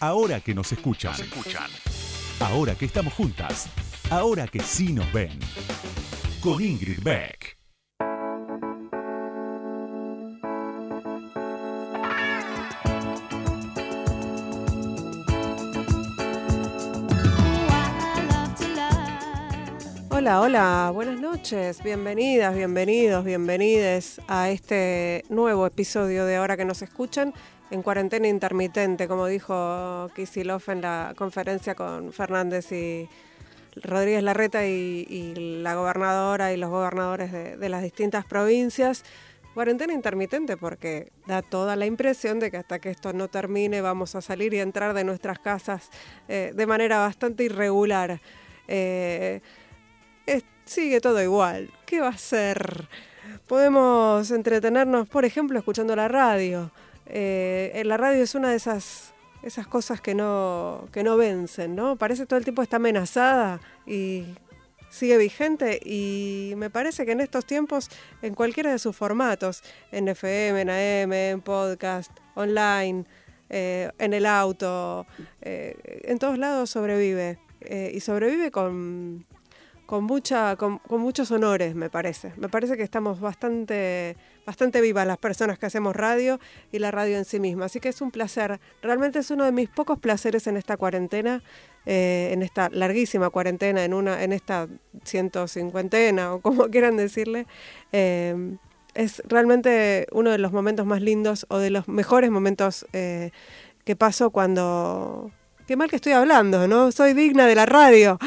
Ahora que nos escuchan. Ahora que estamos juntas. Ahora que sí nos ven. Con Ingrid Beck. Hola, hola, buenas noches, bienvenidas, bienvenidos, bienvenides a este nuevo episodio de Ahora que nos escuchan en cuarentena intermitente, como dijo Kisilov en la conferencia con Fernández y Rodríguez Larreta y, la gobernadora y los gobernadores de, las distintas provincias. Cuarentena intermitente porque da toda la impresión de que hasta que esto no termine vamos a salir y entrar de nuestras casas eh, de manera bastante irregular. Eh, sigue todo igual. ¿Qué va a ser? Podemos entretenernos, por ejemplo, escuchando la radio. Eh, la radio es una de esas, esas cosas que no, que no vencen, ¿no? Parece todo el tiempo está amenazada y sigue vigente y me parece que en estos tiempos, en cualquiera de sus formatos, en FM, en AM, en podcast, online, eh, en el auto, eh, en todos lados sobrevive. y sobrevive con, con, mucha, con, muchos honores, me parece. Me parece que estamos bastante, bastante vivas las personas que hacemos radio y la radio en sí misma. Así que es un placer. Realmente es uno de mis pocos placeres en esta cuarentena, eh, en esta larguísima cuarentena, en, una, en esta ciento cincuentena o como quieran decirle. Eh, es realmente uno de los momentos más lindos o de los mejores momentos eh, que paso cuando... Qué mal que estoy hablando, ¿no? Soy digna de la radio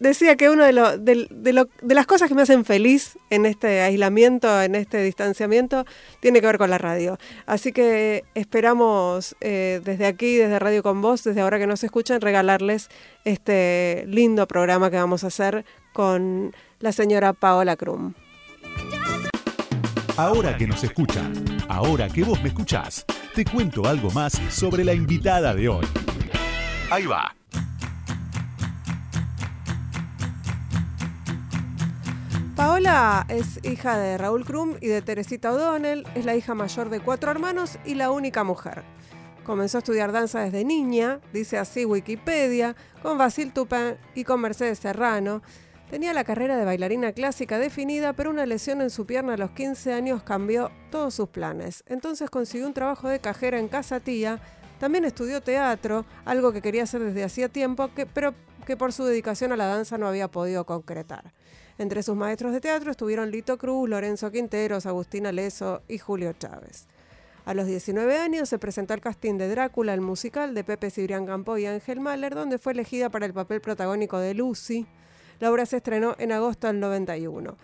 decía que una de, de, las cosas que me hacen feliz en este aislamiento, en este distanciamiento, tiene que ver con la radio. Así que esperamos eh, desde aquí, desde Radio con Vos, desde ahora que nos escuchan, regalarles este lindo programa que vamos a hacer con la señora Paola Krum. Ahora que nos escuchan, ahora que vos me escuchás, te cuento algo más sobre la invitada de hoy. Ahí va. Paola es hija de Raúl Krum y de Teresita O'Donnell, es la hija mayor de cuatro hermanos y la única mujer. Comenzó a estudiar danza desde niña, dice así Wikipedia, con Basil Tupin y con Mercedes Serrano. Tenía la carrera de bailarina clásica definida, pero una lesión en su pierna a los 15 años cambió todos sus planes. Entonces consiguió un trabajo de cajera en Casa Tía. También estudió teatro, algo que quería hacer desde hacía tiempo, pero que por su dedicación a la danza no había podido concretar. Entre sus maestros de teatro estuvieron Lito Cruz, Lorenzo Quinteros, Agustina Leso y Julio Chávez. A los 19 años se presentó al casting de Drácula, el musical de Pepe Cibrián Campo y Ángel Mahler, donde fue elegida para el papel protagónico de Lucy. La obra se estrenó en agosto del 91.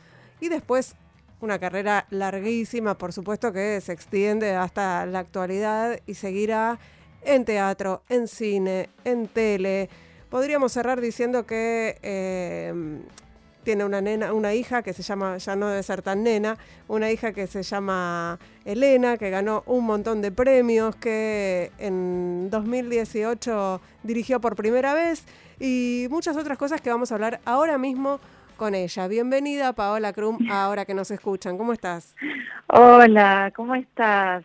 Y después una carrera larguísima, por supuesto que se extiende hasta la actualidad y seguirá en teatro, en cine, en tele. Podríamos cerrar diciendo que eh, tiene una nena, una hija que se llama, ya no debe ser tan nena, una hija que se llama Elena, que ganó un montón de premios, que en 2018 dirigió por primera vez y muchas otras cosas que vamos a hablar ahora mismo con ella. Bienvenida Paola Krum, ahora que nos escuchan. ¿Cómo estás? Hola, ¿cómo estás?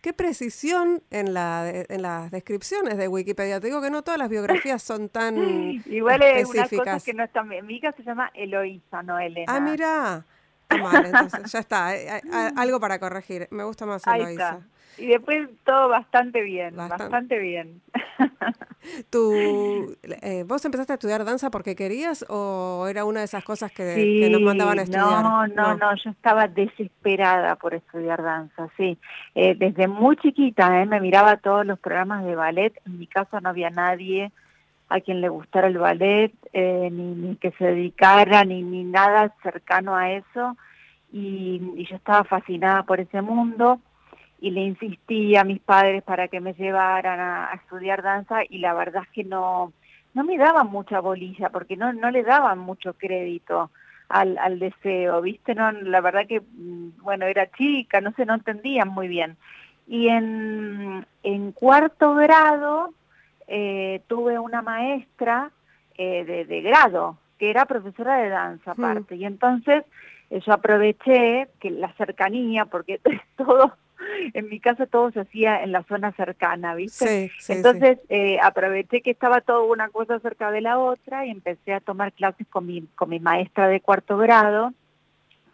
Qué, precisión en, la, en las descripciones de Wikipedia. Te digo que no todas las biografías son tan Igual es una cosa que no está... Mi hija se llama Eloísa, no Elena. Ah, mira. Mal, entonces, ya está. Algo para corregir. Me gusta más Eloísa. Y después todo bastante bien, bastante, bien. ¿Tú, eh, ¿Vos empezaste a estudiar danza porque querías o era una de esas cosas que, nos mandaban a estudiar? No, no, no, yo estaba desesperada por estudiar danza, sí. Eh, desde muy chiquita eh, me miraba todos los programas de ballet, en mi casa no había nadie a quien le gustara el ballet, ni, ni, que se dedicara, ni, ni nada cercano a eso. Y, y yo estaba fascinada por ese mundo y le insistí a mis padres para que me llevaran a, estudiar danza y la verdad es que no, no me daban mucha bolilla porque no, no le daban mucho crédito al, al deseo, ¿viste? No, la verdad que, mm, bueno, era chica, no sé, no entendían muy bien. Y en, en cuarto grado eh, tuve una maestra eh, de, de, grado que era profesora de danza mm. aparte. Y entonces eh, yo aproveché que la cercanía, porque todo en mi casa todo se hacía en la zona cercana, ¿viste? Entonces eh, aproveché que estaba todo una cosa cerca de la otra y empecé a tomar clases con mi, con mi maestra de cuarto grado,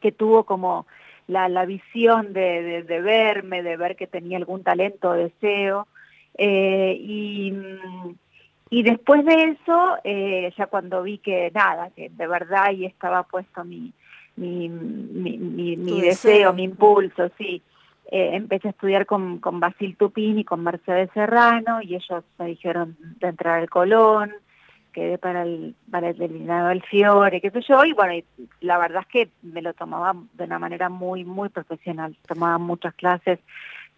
que tuvo como la, la visión de, de, verme, de ver que tenía algún talento o deseo. Eh, y, y después de eso, eh, ya cuando vi que nada, que de verdad ahí estaba puesto mi, mi, mi, mi, deseo, mi impulso, sí. Eh, empecé a estudiar con, con Basil Tupini y con Mercedes Serrano y ellos me dijeron de entrar al Colón, quedé para el, para el delineado del Fiore, qué sé yo, y bueno, la verdad es que me lo tomaba de una manera muy, muy profesional, tomaba muchas clases,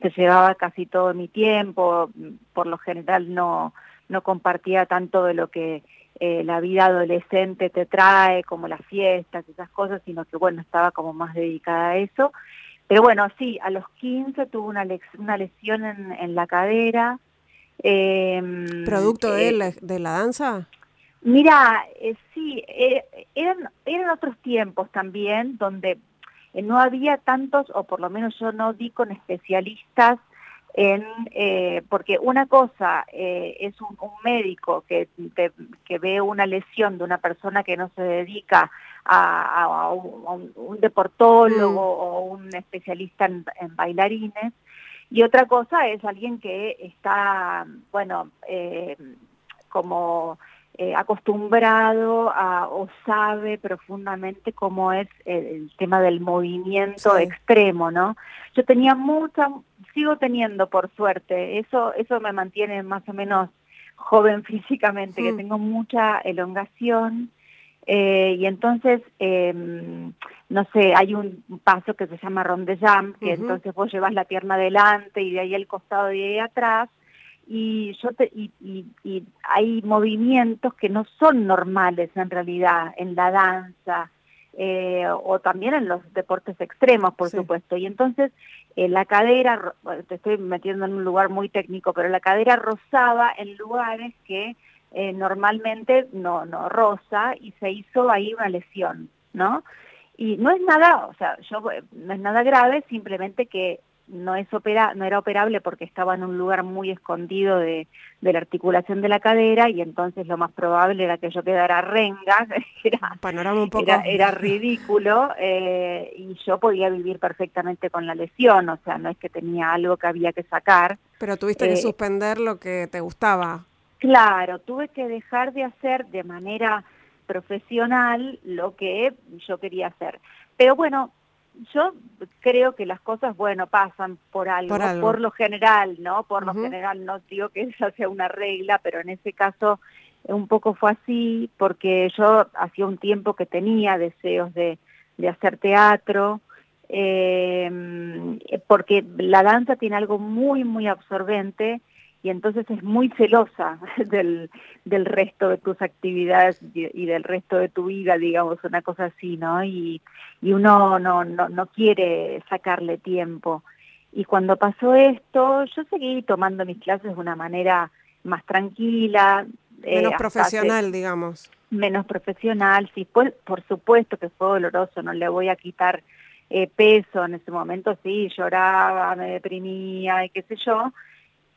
se llevaba casi todo mi tiempo, por lo general no, no compartía tanto de lo que eh, la vida adolescente te trae, como las fiestas, esas cosas, sino que bueno, estaba como más dedicada a eso. Pero bueno, sí, a los 15 tuve una, una lesión en, en la cadera. Em, ¿Producto de, eh, la, de la danza? Mira, eh, sí, eh, eran, eran otros tiempos también donde eh, no había tantos, o por lo menos yo no di con especialistas en, porque una cosa es un, médico que, que ve una lesión de una persona que no se dedica a, un, deportólogo mm. o un especialista en, en, bailarines, y otra cosa es alguien que está, bueno, como eh, acostumbrado a, o sabe profundamente cómo es el, tema del movimiento extremo, ¿no? Yo tenía mucha, sigo teniendo por suerte, eso, eso me mantiene más o menos joven físicamente, que mm. tengo mucha elongación, eh, y entonces, em, no sé, hay un paso que se llama ronde jump, que entonces vos llevas la pierna adelante y de ahí el costado de ahí atrás, y yo te, y, y, hay movimientos que no son normales en realidad en la danza eh, o también en los deportes extremos por supuesto. Y entonces eh, la cadera te estoy metiendo en un lugar muy técnico pero la cadera rozaba en lugares que eh, normalmente no no roza y se hizo ahí una lesión no y no es nada o sea yo no es nada grave simplemente que no es opera, no era operable porque estaba en un lugar muy escondido de, de, la articulación de la cadera y entonces lo más probable era que yo quedara renga, era, Panorama un poco... era, ridículo eh, y yo podía vivir perfectamente con la lesión, o sea, no es que tenía algo que había que sacar. Pero tuviste que eh, suspender lo que te gustaba. Claro, tuve que dejar de hacer de manera profesional lo que yo quería hacer. Pero bueno, yo creo que las cosas, bueno, pasan por algo, por, lo general, ¿no? Por lo general, no digo que esa sea una regla, pero en ese caso un poco fue así, porque yo hacía un tiempo que tenía deseos de, de hacer teatro, eh, porque la danza tiene algo muy, muy absorbente, y entonces es muy celosa del, del resto de tus actividades y, del resto de tu vida, digamos, una cosa así, ¿no? Y, y uno no, no, no quiere sacarle tiempo. Y cuando pasó esto, yo seguí tomando mis clases de una manera más tranquila. Eh, menos profesional, digamos. Menos profesional, sí, pues, por supuesto que fue doloroso, no le voy a quitar eh, peso en ese momento, sí, lloraba, me deprimía y qué sé yo,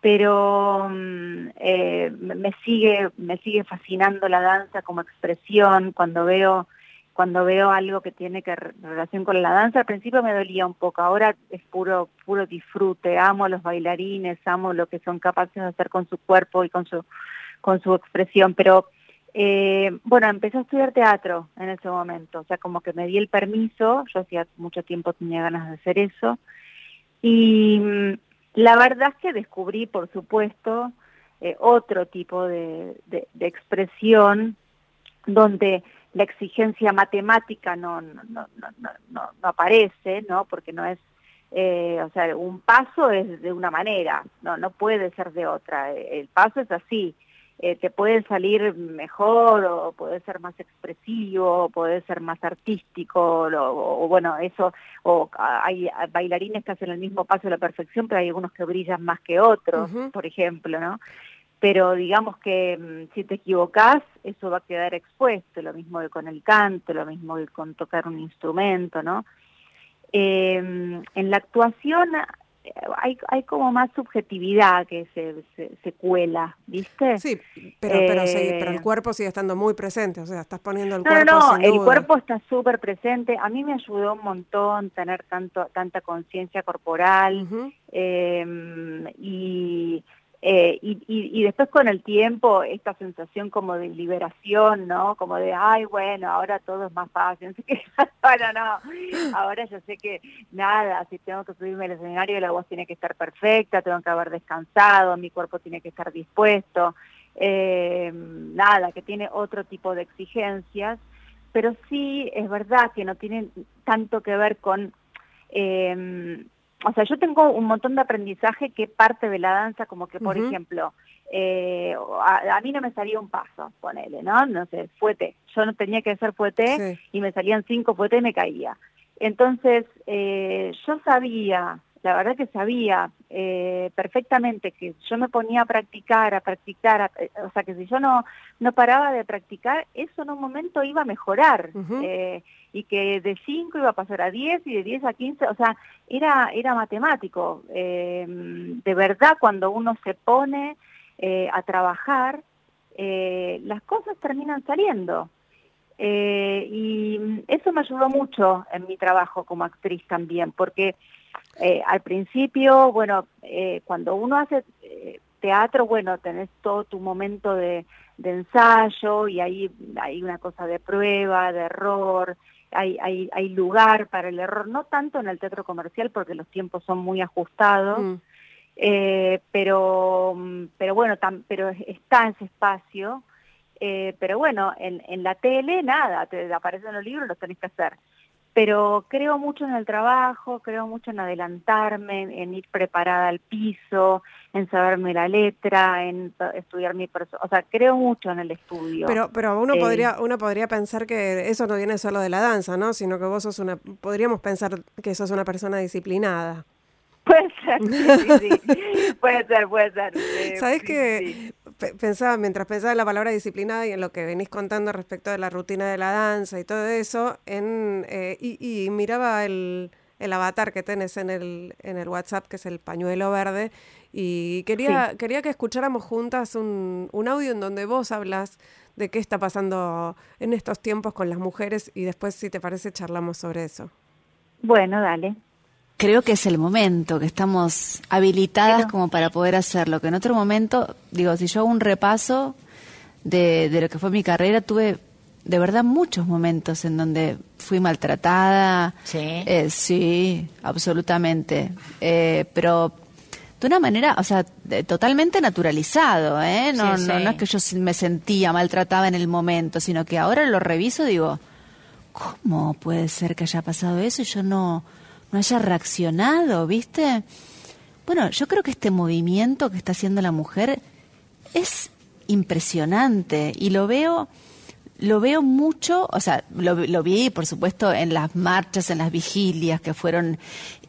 pero mm, eh, me sigue me sigue fascinando la danza como expresión. Cuando veo cuando veo algo que tiene que relación con la danza al principio me dolía un poco ahora es puro puro disfrute. Amo a los bailarines amo lo que son capaces de hacer con su cuerpo y con su con su expresión pero eh, bueno empecé a estudiar teatro en ese momento. O sea como que me di el permiso yo hacía mucho tiempo tenía ganas de hacer eso. Y mm, la verdad es que descubrí, por supuesto, eh, otro tipo de, expresión donde la exigencia matemática no, no, no, no, no, aparece, ¿no? Porque no es, eh, o sea, un paso es de una manera, no, no puede ser de otra. El paso es así eh, te puede salir mejor o puede ser más expresivo, o puede ser más artístico, o, bueno, eso, o hay bailarines que hacen el mismo paso a la perfección, pero hay algunos que brillan más que otros, por ejemplo, ¿no? Pero digamos que mm, si te equivocas, eso va a quedar expuesto, lo mismo que con el canto, lo mismo que con tocar un instrumento, ¿no? Eh, en la actuación hay, hay como más subjetividad que se, se, cuela, ¿viste? Sí, pero, pero, pero el eh, cuerpo sigue estando muy presente, o sea, estás poniendo el cuerpo. No, no, el cuerpo está súper presente. A mí me ayudó un montón tener tanto tanta conciencia corporal em, y eh, y, y, después con el tiempo, esta sensación como de liberación, ¿no? Como de, ay, bueno, ahora todo es más fácil. ahora no, ahora yo sé que nada, si tengo que subirme al escenario, la voz tiene que estar perfecta, tengo que haber descansado, mi cuerpo tiene que estar dispuesto. Eh, nada, que tiene otro tipo de exigencias, pero sí es verdad que no tienen tanto que ver con... Eh, o sea, yo tengo un montón de aprendizaje que parte de la danza, como que, por ejemplo, eh, a, mí no me salía un paso, ponele, ¿no? No sé, fuete. Yo no tenía que hacer fuete y me salían cinco fuete y me caía. Entonces, eh, yo sabía la verdad que sabía eh, perfectamente que yo me ponía a practicar, a practicar, eh, o sea que si yo no, no paraba de practicar, eso en un momento iba a mejorar eh, y que de 5 iba a pasar a 10 y de 10 a 15, o sea, era, era matemático. de verdad, cuando uno se pone a trabajar, las cosas terminan saliendo. y eso me ayudó mucho en mi trabajo como actriz también, porque eh, al principio, bueno, eh, cuando uno hace eh, teatro, bueno, tenés todo tu momento de, ensayo y ahí hay una cosa de prueba, de error, hay, hay, hay lugar para el error, no tanto en el teatro comercial porque los tiempos son muy ajustados, mm. pero, pero bueno, pero está ese espacio. pero bueno, en, en la tele nada, te aparecen los libros, los tenés que hacer pero creo mucho en el trabajo, creo mucho en adelantarme, en, ir preparada al piso, en saberme la letra, en estudiar mi persona, o sea, creo mucho en el estudio. Pero, pero uno eh, podría, uno podría pensar que eso no viene solo de la danza, ¿no? Sino que vos sos una, podríamos pensar que sos una persona disciplinada. Puede ser, sí, sí, puede ser, puede ser. Eh, ¿Sabes que pensaba, mientras pensaba en la palabra disciplinada y en lo que venís contando respecto de la rutina de la danza y todo eso, en, eh, y, miraba el, el, avatar que tenés en el, en el WhatsApp, que es el pañuelo verde, y quería, quería que escucháramos juntas un, un audio en donde vos hablas de qué está pasando en estos tiempos con las mujeres y después, si te parece, charlamos sobre eso. Bueno, dale creo que es el momento, que estamos habilitadas como para poder hacerlo, que en otro momento, digo, si yo hago un repaso de, de lo que fue mi carrera, tuve de verdad muchos momentos en donde fui maltratada. Sí. Eh, sí, absolutamente. Eh, pero de una manera, o sea, totalmente naturalizado, ¿eh? No, no, no es que yo me sentía maltratada en el momento, sino que ahora lo reviso y digo, ¿cómo puede ser que haya pasado eso y yo no, no haya reaccionado, ¿viste? Bueno, yo creo que este movimiento que está haciendo la mujer es impresionante y lo veo lo veo mucho, o sea, lo, lo, vi, por supuesto, en las marchas, en las vigilias, que fueron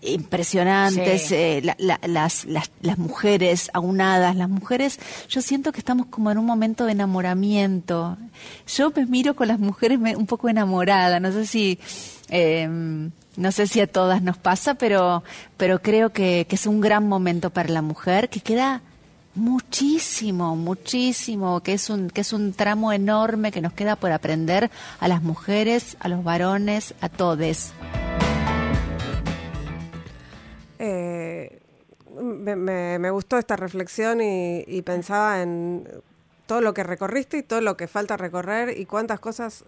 impresionantes, eh, las, las, las, mujeres aunadas, las mujeres, yo siento que estamos como en un momento de enamoramiento. Yo me miro con las mujeres un poco enamorada, no sé si... Eh, no sé si a todas nos pasa, pero, pero creo que, es un gran momento para la mujer, que queda muchísimo, muchísimo, que es un, que es un tramo enorme que nos queda por aprender a las mujeres, a los varones, a todes. Eh, me, gustó esta reflexión y, y pensaba en todo lo que recorriste y todo lo que falta recorrer y cuántas cosas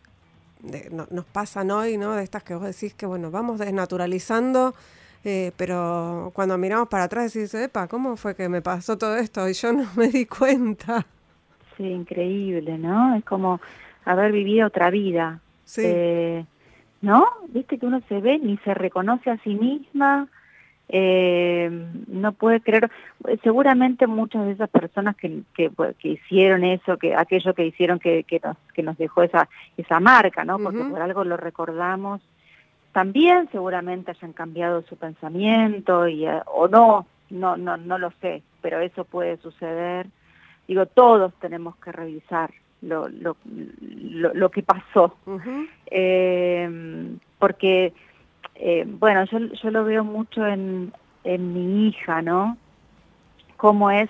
nos pasan hoy, ¿no? De estas que vos decís que, bueno, vamos desnaturalizando, eh, pero cuando miramos para atrás decís, epa, ¿cómo fue que me pasó todo esto? Y yo no me di cuenta. Sí, increíble, ¿no? Es como haber vivido otra vida. Sí. Eh, ¿No? Viste que uno se ve ni se reconoce a sí misma, eh, no puede creer, seguramente muchas de esas personas que, que, que, hicieron eso, que aquello que hicieron que, que, nos, que nos dejó esa, esa marca, ¿no? Porque por algo lo recordamos, también seguramente hayan cambiado su pensamiento y, eh, o no, no, no, no lo sé, pero eso puede suceder. Digo, todos tenemos que revisar lo, lo, lo, que pasó, eh, porque eh, bueno, yo, yo lo veo mucho en, en mi hija, ¿no? Cómo es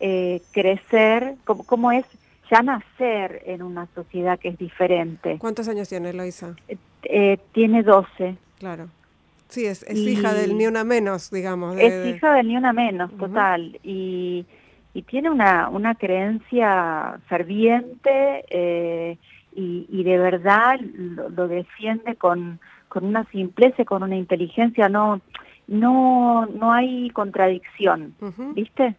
eh, crecer, cómo, cómo, es ya nacer en una sociedad que es diferente. ¿Cuántos años tiene Loisa? Eh, eh, tiene 12. Claro. Sí, es, hija del ni una menos, digamos. es hija del ni una menos, total. Y, y, tiene una, una creencia ferviente y, y, de verdad lo, defiende con, con una simpleza, con una inteligencia. No, no, no hay contradicción, ¿viste?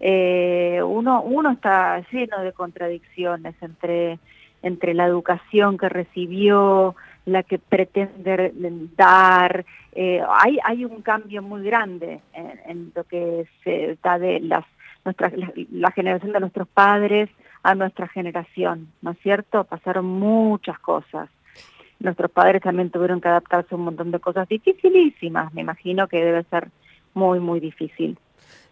eh, uno, uno está lleno de contradicciones entre, entre la educación que recibió, la que pretende dar. Eh, hay, hay un cambio muy grande en, lo que se da de las, nuestras, la, generación de nuestros padres a nuestra generación, ¿no es cierto? Pasaron muchas cosas. Nuestros padres también tuvieron que adaptarse a un montón de cosas dificilísimas. Me imagino que debe ser muy, muy difícil.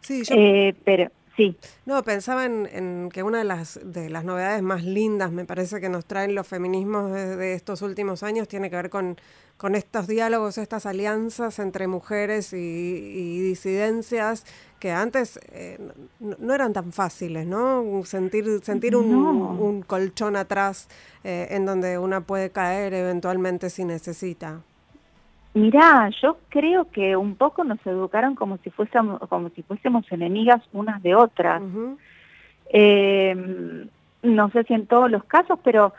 Sí, eh, pero Sí. No, pensaba en, que una de las, de las novedades más lindas, me parece que nos traen los feminismos de, estos últimos años, tiene que ver con, con estos diálogos, estas alianzas entre mujeres y, disidencias que antes eh, no, eran tan fáciles, ¿no? Sentir, sentir un, colchón atrás eh, en donde una puede caer eventualmente si necesita. Mirá, yo creo que un poco nos educaron como si fuésemos, como si fuésemos enemigas unas de otras. Em, no sé si en todos los casos, pero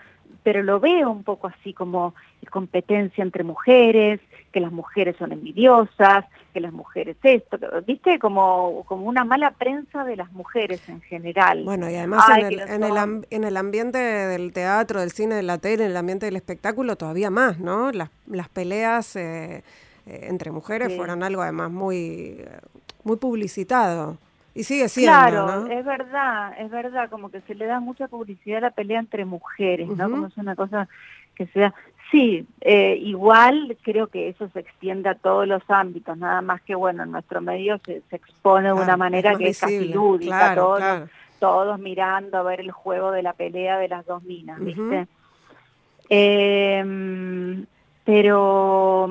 pero lo veo un poco así como competencia entre mujeres, que las mujeres son envidiosas, que las mujeres esto, viste, como, como una mala prensa de las mujeres en general. Bueno, y además en, el, en, el, en, el, ambiente del teatro, del cine, de la tele, en el ambiente del espectáculo todavía más, ¿no? Las, las peleas eh, eh, entre mujeres fueron algo además muy, muy publicitado. Y sigue siendo, Claro, es verdad, es verdad, como que se le da mucha publicidad a la pelea entre mujeres, ¿no? Como es una cosa que se da... Sí, eh, igual creo que eso se extiende a todos los ámbitos, nada más que, bueno, en nuestro medio se, expone de una manera que es casi lúdica, todos, todos mirando a ver el juego de la pelea de las dos minas, ¿viste? eh, pero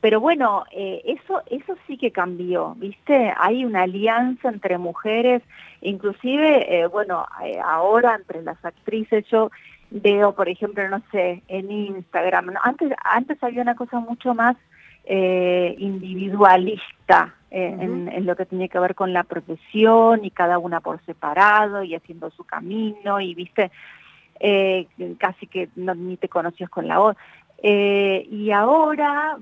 pero bueno, eh, eso, eso sí que cambió, ¿viste? Hay una alianza entre mujeres, inclusive, eh, bueno, eh, ahora entre las actrices, yo veo, por ejemplo, no sé, en Instagram, antes, antes había una cosa mucho más individualista en, en, lo que tenía que ver con la profesión y cada una por separado y haciendo su camino y, ¿viste? casi que no, ni te conocías con la otra. Eh, y ahora,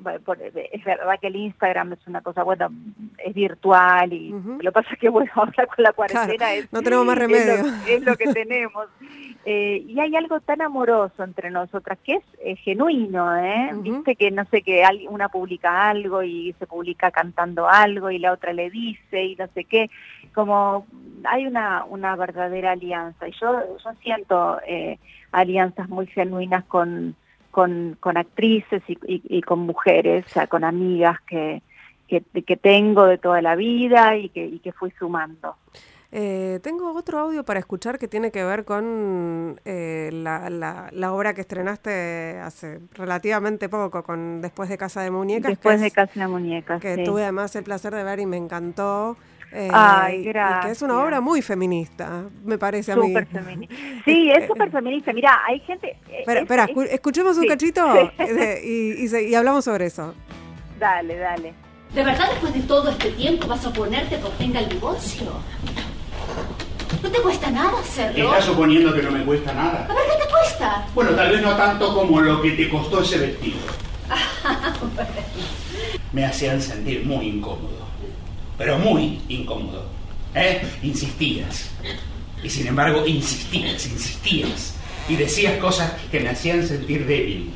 es verdad que el Instagram es una cosa, bueno, es virtual y lo que pasa es que, bueno, ahora con la cuarentena es, no tenemos más remedio. Es lo, que tenemos. Eh, y hay algo tan amoroso entre nosotras que es eh, genuino, ¿eh? Viste que, no sé, que una publica algo y se publica cantando algo y la otra le dice y no sé qué. Como hay una, una verdadera alianza. Y yo, yo siento alianzas muy genuinas con con, con actrices y, y, con mujeres, o sea, con amigas que, que, que, tengo de toda la vida y que, y que fui sumando. Eh, tengo otro audio para escuchar que tiene que ver con eh, la, la, obra que estrenaste hace relativamente poco, con Después de Casa de Muñecas. Después de Casa de Muñecas. Que tuve además el placer de ver y me encantó. Eh, Ay, gracias. que es una obra muy feminista, me parece a mí. feminista. Sí, es súper feminista. Mira, hay gente... Eh, espera, escuchemos un cachito y, y, hablamos sobre eso. Dale, dale. ¿De verdad después de todo este tiempo vas a oponerte por tenga el divorcio? ¿No te cuesta nada hacerlo? ¿Estás suponiendo que no me cuesta nada? A ver, ¿qué te cuesta? Bueno, tal vez no tanto como lo que te costó ese vestido. me hacían sentir muy incómodo pero muy incómodo. ¿eh? Insistías. Y sin embargo, insistías, insistías. Y decías cosas que me hacían sentir débil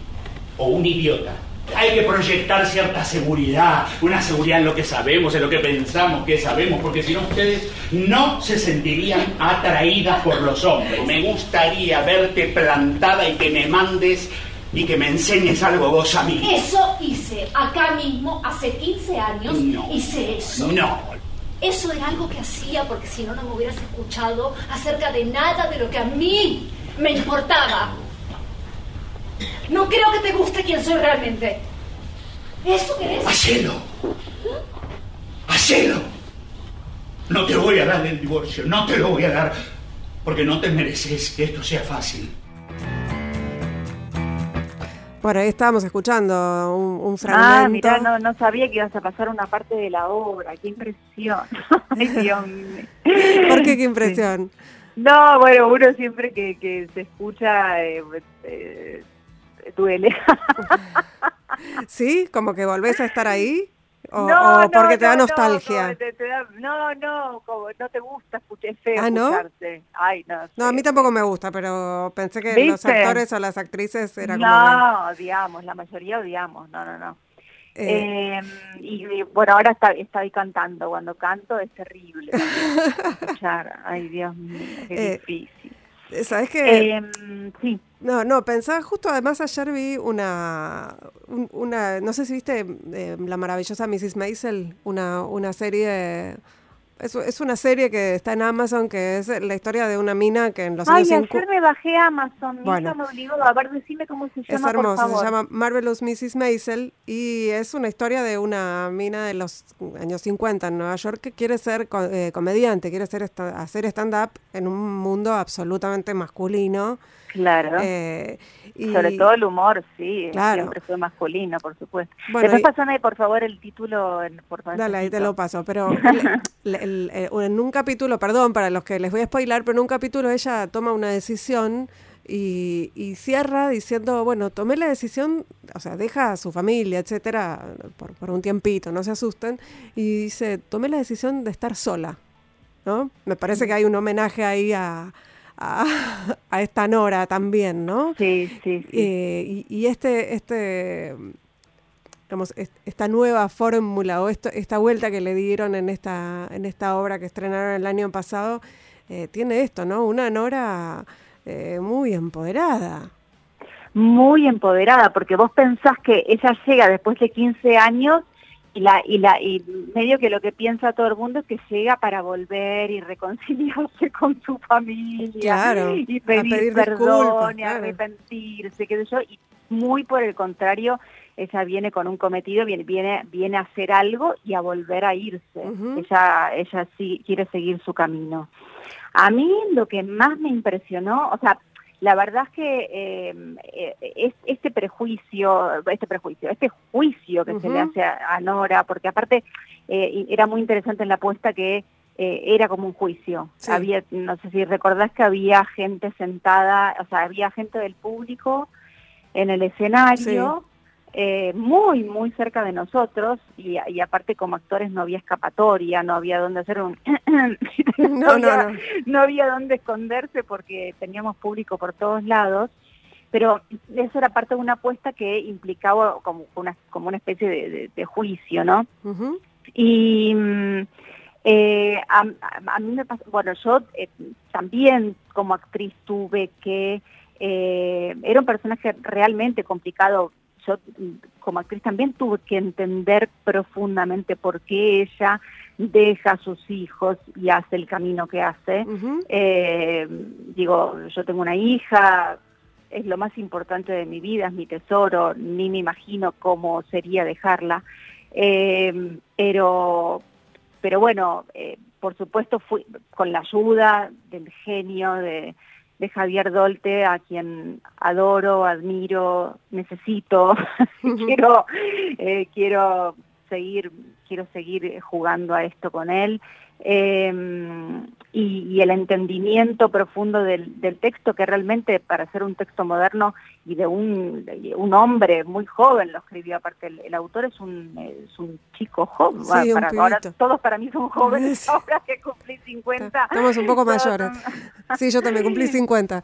o un idiota. Hay que proyectar cierta seguridad, una seguridad en lo que sabemos, en lo que pensamos que sabemos, porque si no ustedes no se sentirían atraídas por los hombres. Me gustaría verte plantada y que me mandes y que me enseñes algo vos a mí. Eso hice. Acá mismo, hace 15 años, hice eso. No. Eso era algo que hacía porque si no, no me hubieras escuchado acerca de nada de lo que a mí me importaba. No creo que te guste quién soy realmente. ¿Eso querés? Hacelo. Cielo, no te voy a dar el divorcio, no te lo voy a dar, porque no te mereces que esto sea fácil. Por ahí estábamos escuchando un, fragmento. Ah, mira, no, no sabía que ibas a pasar una parte de la obra. ¡Qué impresión! Ay, Dios mío. ¿Por qué qué impresión? No, bueno, uno siempre que, que se escucha eh, eh, duele. ¿Sí? ¿Como que volvés a estar ahí? ¿O, no, porque te da nostalgia? No, no, como no te gusta escuchar feo ¿Ah, no? Ay, no, no, a mí tampoco me gusta, pero pensé que los actores o las actrices eran no, como... No, odiamos, la mayoría odiamos, no, no, no. Eh, em, y, bueno, ahora está, estoy cantando. Cuando canto es terrible escuchar. Ay, Dios mío, qué eh, difícil. ¿Sabes qué? Em, sí. No, no, pensaba justo, además ayer vi una, una no sé si viste eh, La maravillosa Mrs. Maisel, una, una serie es, es, una serie que está en Amazon, que es la historia de una mina que en los Ay, años... Ay, ayer me bajé a Amazon, bueno, me obligó, a ver, decime cómo se llama, Es hermoso, se llama Marvelous Mrs. Maisel y es una historia de una mina de los años 50 en Nueva York que quiere ser eh, comediante, quiere ser hacer stand-up en un mundo absolutamente masculino. Claro. Eh, Sobre todo el humor, sí, siempre fue masculino, por supuesto. Bueno, Después ahí, por favor, el título. En, por Dale, ahí te lo paso, pero eh, en un capítulo, perdón para los que les voy a spoilar, pero en un capítulo ella toma una decisión y, y, cierra diciendo, bueno, tomé la decisión, o sea, deja a su familia, etcétera, por, por un tiempito, no se asusten, y dice, tomé la decisión de estar sola, ¿no? Me parece que hay un homenaje ahí a a, esta Nora también, ¿no? Sí, sí. Eh, y, este, este, digamos, esta nueva fórmula o esto, esta vuelta que le dieron en esta, en esta obra que estrenaron el año pasado, eh, tiene esto, ¿no? Una Nora eh, muy empoderada. Muy empoderada, porque vos pensás que ella llega después de 15 años y la y la y medio que lo que piensa todo el mundo es que llega para volver y reconciliarse con su familia y pedir, perdón y arrepentirse qué sé yo y muy por el contrario ella viene con un cometido viene viene viene a hacer algo y a volver a irse. Ella ella sí quiere seguir su camino. A mí lo que más me impresionó o sea la verdad es que eh, eh este prejuicio, este prejuicio, este juicio que se le hace a, Nora, porque aparte eh, era muy interesante en la apuesta que eh, era como un juicio. Había, no sé si recordás que había gente sentada, o sea, había gente del público en el escenario. Eh, muy, muy cerca de nosotros y, aparte como actores no había escapatoria, no había dónde hacer un... no, había, no, no. había dónde esconderse porque teníamos público por todos lados, pero eso era parte de una apuesta que implicaba como una, como una especie de, juicio, ¿no? Y... Mm, eh, a, mí me pasó, bueno, yo eh, también como actriz tuve que, era un personaje realmente complicado yo como actriz también tuve que entender profundamente por qué ella deja a sus hijos y hace el camino que hace. Eh, digo, yo tengo una hija, es lo más importante de mi vida, es mi tesoro, ni me imagino cómo sería dejarla. Eh, pero, pero bueno, eh, por supuesto fui con la ayuda del genio de de Javier Dolte, a quien adoro, admiro, necesito, quiero, eh, quiero seguir, quiero seguir jugando a esto con él. Em, y, el entendimiento profundo del, texto, que realmente para ser un texto moderno y de un, un hombre muy joven lo escribió, aparte el, autor es un, es un chico joven, para, ahora, todos para mí son jóvenes, ahora que cumplí 50. Estamos un poco mayores. Sí, yo también cumplí 50.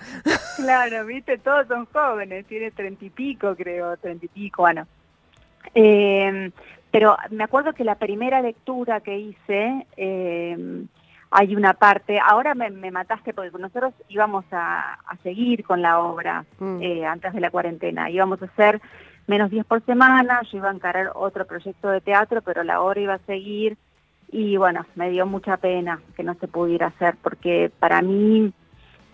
Claro, viste, todos son jóvenes, tiene treinta y pico creo, treinta y pico, bueno. Eh, pero me acuerdo que la primera lectura que hice, eh, hay una parte, ahora me, mataste porque nosotros íbamos a, seguir con la obra mm. eh, antes de la cuarentena, íbamos a hacer menos 10 por semana, yo iba a encarar otro proyecto de teatro, pero la obra iba a seguir. Y bueno, me dio mucha pena que no se pudiera hacer porque para mí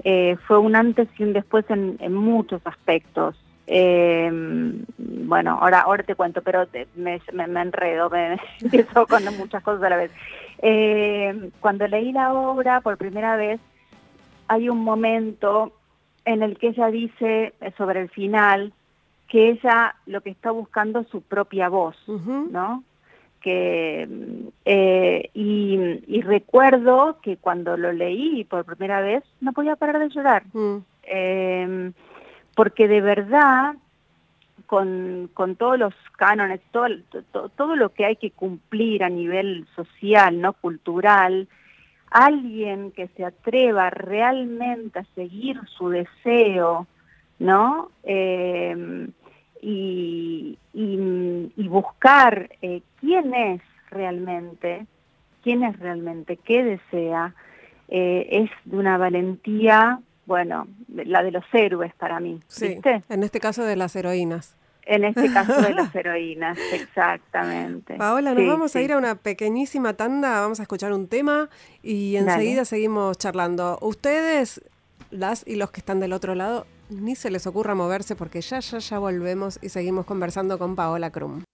eh, fue un antes y un después en, en muchos aspectos Em, bueno, ahora, ahora te cuento, pero me, enredo, me, empiezo con muchas cosas a la vez. Em, cuando leí la obra por primera vez, hay un momento en el que ella dice eh, sobre el final que ella lo que está buscando es su propia voz, ¿no? Que, eh, y, recuerdo que cuando lo leí por primera vez no podía parar de llorar. Mm. Em, porque de verdad, con, con todos los cánones, todo, todo, lo que hay que cumplir a nivel social, no cultural, alguien que se atreva realmente a seguir su deseo, ¿no? Eh, y, y, buscar eh, quién es realmente, quién es realmente, qué desea, eh, es de una valentía bueno, la de los héroes para mí. Sí, en este caso de las heroínas. En este caso de las heroínas, exactamente. Paola, nos vamos a ir a una pequeñísima tanda, vamos a escuchar un tema y enseguida seguimos charlando. Ustedes, las y los que están del otro lado, ni se les ocurra moverse porque ya, ya, ya volvemos y seguimos conversando con Paola Krum.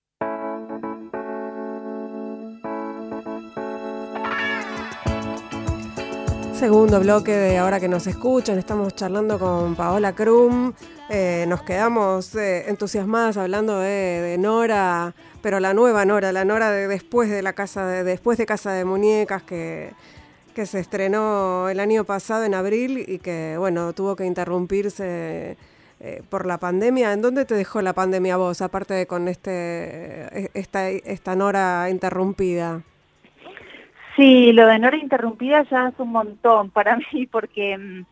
Segundo bloque de ahora que nos escuchan, estamos charlando con Paola Krum, eh, nos quedamos eh, entusiasmadas hablando de, Nora, pero la nueva Nora, la Nora de después de la casa de, después de Casa de Muñecas que, que se estrenó el año pasado en abril y que bueno tuvo que interrumpirse eh, por la pandemia. ¿En dónde te dejó la pandemia vos, aparte de con este esta, esta Nora interrumpida? Sí, lo de Nora Interrumpida ya es un montón para mí porque mm,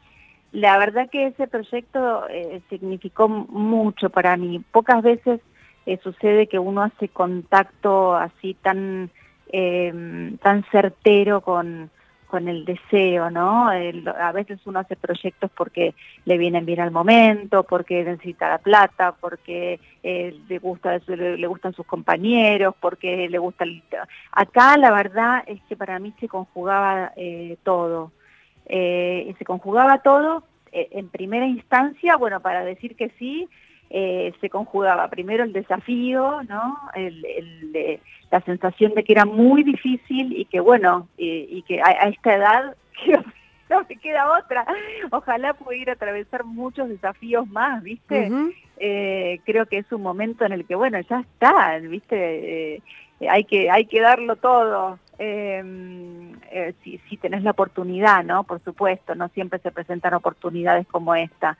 la verdad que ese proyecto eh, significó mucho para mí. Pocas veces eh, sucede que uno hace contacto así tan, eh, tan certero con, con el deseo, ¿no? a veces uno hace proyectos porque le vienen bien al momento, porque necesita la plata, porque eh, le gusta le, gustan sus compañeros, porque le gusta el... Acá la verdad es que para mí se conjugaba eh, todo. Eh, se conjugaba todo en primera instancia, bueno, para decir que sí, eh, se conjugaba primero el desafío, ¿no? la sensación de que era muy difícil y que bueno, y, que a, esta edad no me queda otra. Ojalá pudiera atravesar muchos desafíos más, ¿viste? Eh, creo que es un momento en el que, bueno, ya está, ¿viste? Eh, hay, que, hay que darlo todo. Em, si, si tenés la oportunidad, ¿no? Por supuesto, no siempre se presentan oportunidades como esta.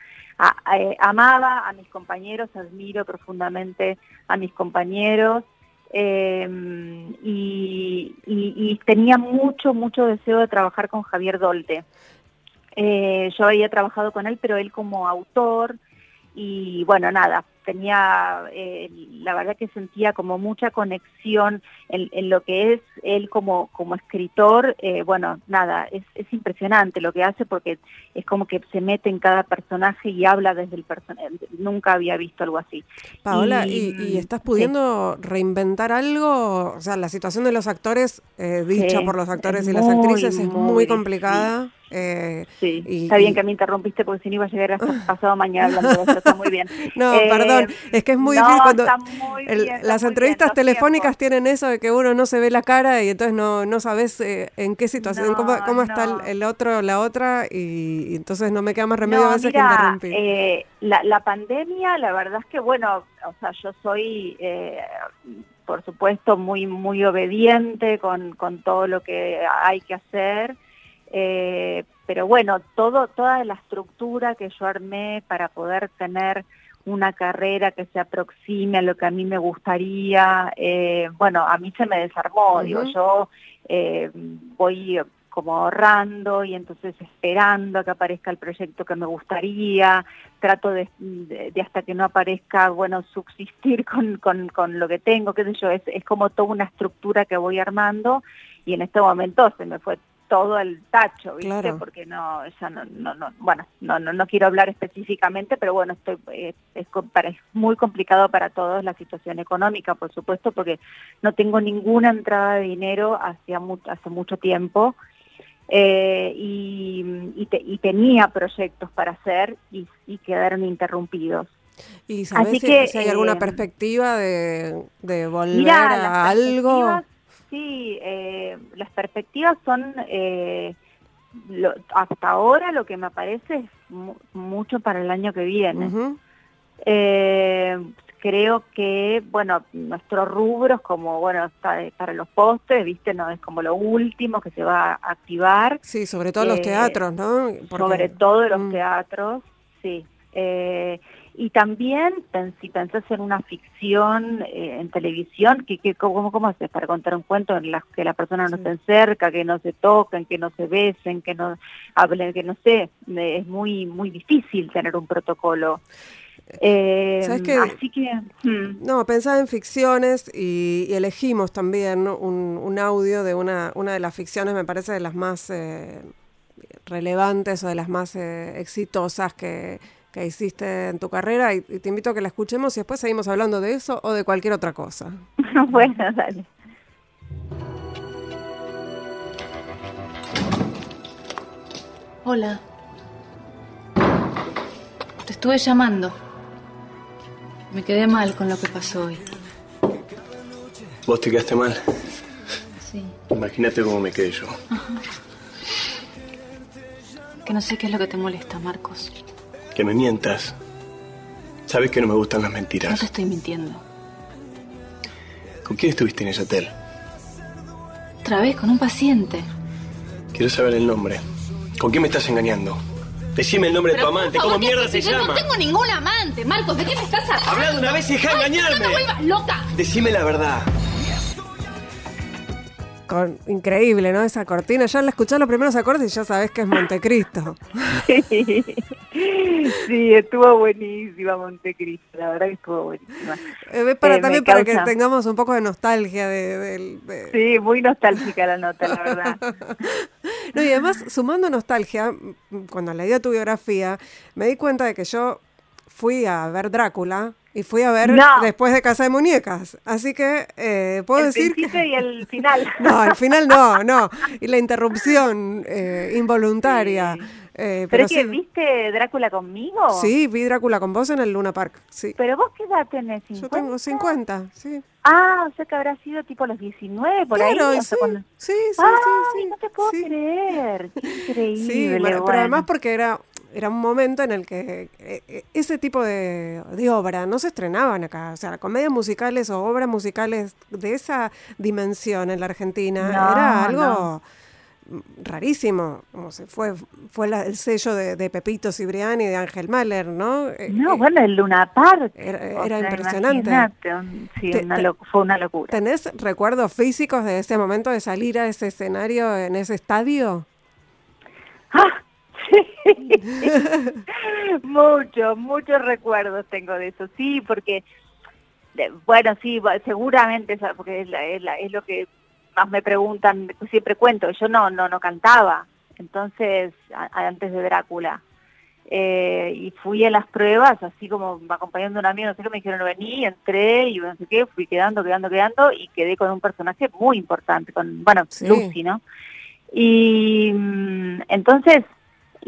Eh, amaba a mis compañeros, admiro profundamente a mis compañeros em, y, tenía mucho, mucho deseo de trabajar con Javier Dolte. Eh, yo había trabajado con él, pero él como autor y bueno, nada, tenía, eh, la verdad que sentía como mucha conexión en, lo que es él como, como escritor. Eh, bueno, nada, es, es, impresionante lo que hace porque es como que se mete en cada personaje y habla desde el personaje. Nunca había visto algo así. Paola, ¿y, estás pudiendo reinventar algo? O sea, la situación de los actores, eh, dicha por los actores y las actrices, es muy, complicada. Eh, sí, está bien que me interrumpiste porque si no iba a llegar hasta pasado mañana hablando de esto, está muy bien. no, perdón, es que es muy difícil cuando las entrevistas telefónicas tienen eso de que uno no se ve la cara y entonces no, no sabes eh, en qué situación, cómo, está el, otro la otra y, entonces no me queda más remedio a veces que interrumpir. Eh, la, la pandemia, la verdad es que bueno, o sea, yo soy... Eh, por supuesto, muy muy obediente con, con todo lo que hay que hacer, pero bueno, todo, toda la estructura que yo armé para poder tener una carrera que se aproxime a lo que a mí me gustaría. Eh, bueno, a mí se me desarmó, digo, yo eh, voy como ahorrando y entonces esperando a que aparezca el proyecto que me gustaría, trato de, hasta que no aparezca, bueno, subsistir con, con, con, lo que tengo, qué sé yo, es, es como toda una estructura que voy armando y en este momento se me fue todo el tacho, ¿viste? Porque no, ya no, no, no, bueno, no, no, no quiero hablar específicamente, pero bueno, estoy, eh, es, es, muy complicado para todos la situación económica, por supuesto, porque no tengo ninguna entrada de dinero hacia hace mucho tiempo eh, y, y, tenía proyectos para hacer y, y quedaron interrumpidos. ¿Y sabes si, hay alguna eh, perspectiva de, volver a algo? Sí, eh, las perspectivas son, eh, hasta ahora lo que me parece es mucho para el año que viene. creo que, bueno, nuestros rubros como, bueno, para los postres, viste, no es como lo último que se va a activar. Sí, sobre todo los teatros, ¿no? Sobre todo los mm. teatros, sí. Eh, y también, si pensás en una ficción eh, en televisión, que, que, ¿cómo, ¿cómo haces para contar un cuento en la que la persona no esté cerca, que no se toquen, que no se besen, que no hablen, que no sé? Es muy, muy difícil tener un protocolo. Eh, así que... Hmm. No, pensaba en ficciones y, elegimos también un, un, audio de una, una de las ficciones, me parece, de las más eh, relevantes o de las más exitosas que que hiciste en tu carrera y, te invito a que la escuchemos y después seguimos hablando de eso o de cualquier otra cosa. bueno, dale. Hola. Te estuve llamando. Me quedé mal con lo que pasó hoy. ¿Vos te quedaste mal? Sí. Imagínate cómo me quedé yo. Que no sé qué es lo que te molesta, Marcos que me mientas. Sabes que no me gustan las mentiras. No te estoy mintiendo. ¿Con quién estuviste en ese hotel? Otra vez, con un paciente. Quiero saber el nombre. ¿Con quién me estás engañando? Decime el nombre de tu amante. ¿Cómo mierda se llama? No tengo ningún amante, Marcos. ¿De qué me estás hablando? Hablando una vez y deja engañarme. No te vuelvas loca. Decime la verdad increíble, ¿no? Esa cortina. Ya la escuchás los primeros acordes y ya sabes que es Montecristo. Sí, estuvo buenísima Montecristo, la verdad que estuvo buenísima. Eh, para, eh, también para que tengamos un poco de nostalgia de, Sí, muy nostálgica la nota, la verdad. no, y además, sumando nostalgia, cuando leí tu biografía, me di cuenta de que yo fui a ver Drácula y fui a ver después de Casa de Muñecas. Así que eh, puedo decir que... y el final. no, el final no, no. Y la interrupción eh, involuntaria. Eh, pero, es que viste Drácula conmigo. Sí, vi Drácula con vos en el Luna Park. Sí. Pero vos qué edad tenés, 50? Yo tengo 50, sí. Ah, o sea que habrá sido tipo los 19 por ahí. sí, sí, sí, sí, no te puedo creer. increíble. Sí, pero además porque era era un momento en el que eh, eh, ese tipo de, de, obra no se estrenaban acá. O sea, comedias musicales o obras musicales de esa dimensión en la Argentina era algo rarísimo. Como se fue fue el sello de, Pepito Cibriani de Ángel Mahler, ¿no? Eh, no, bueno, el Luna Park. Era, impresionante. sí, fue una locura. ¿Tenés recuerdos físicos de ese momento de salir a ese escenario en ese estadio? ¡Ah! muchos, muchos recuerdos tengo de eso, sí, porque, bueno, sí, seguramente, porque es, lo que más me preguntan, siempre cuento, yo no, no, no cantaba, entonces, antes de Drácula. Eh, y fui a las pruebas, así como acompañando a un amigo, no sé qué, me dijeron, vení, entré, y no sé qué, fui quedando, quedando, quedando, y quedé con un personaje muy importante, con, bueno, Lucy, ¿no? Y mm, entonces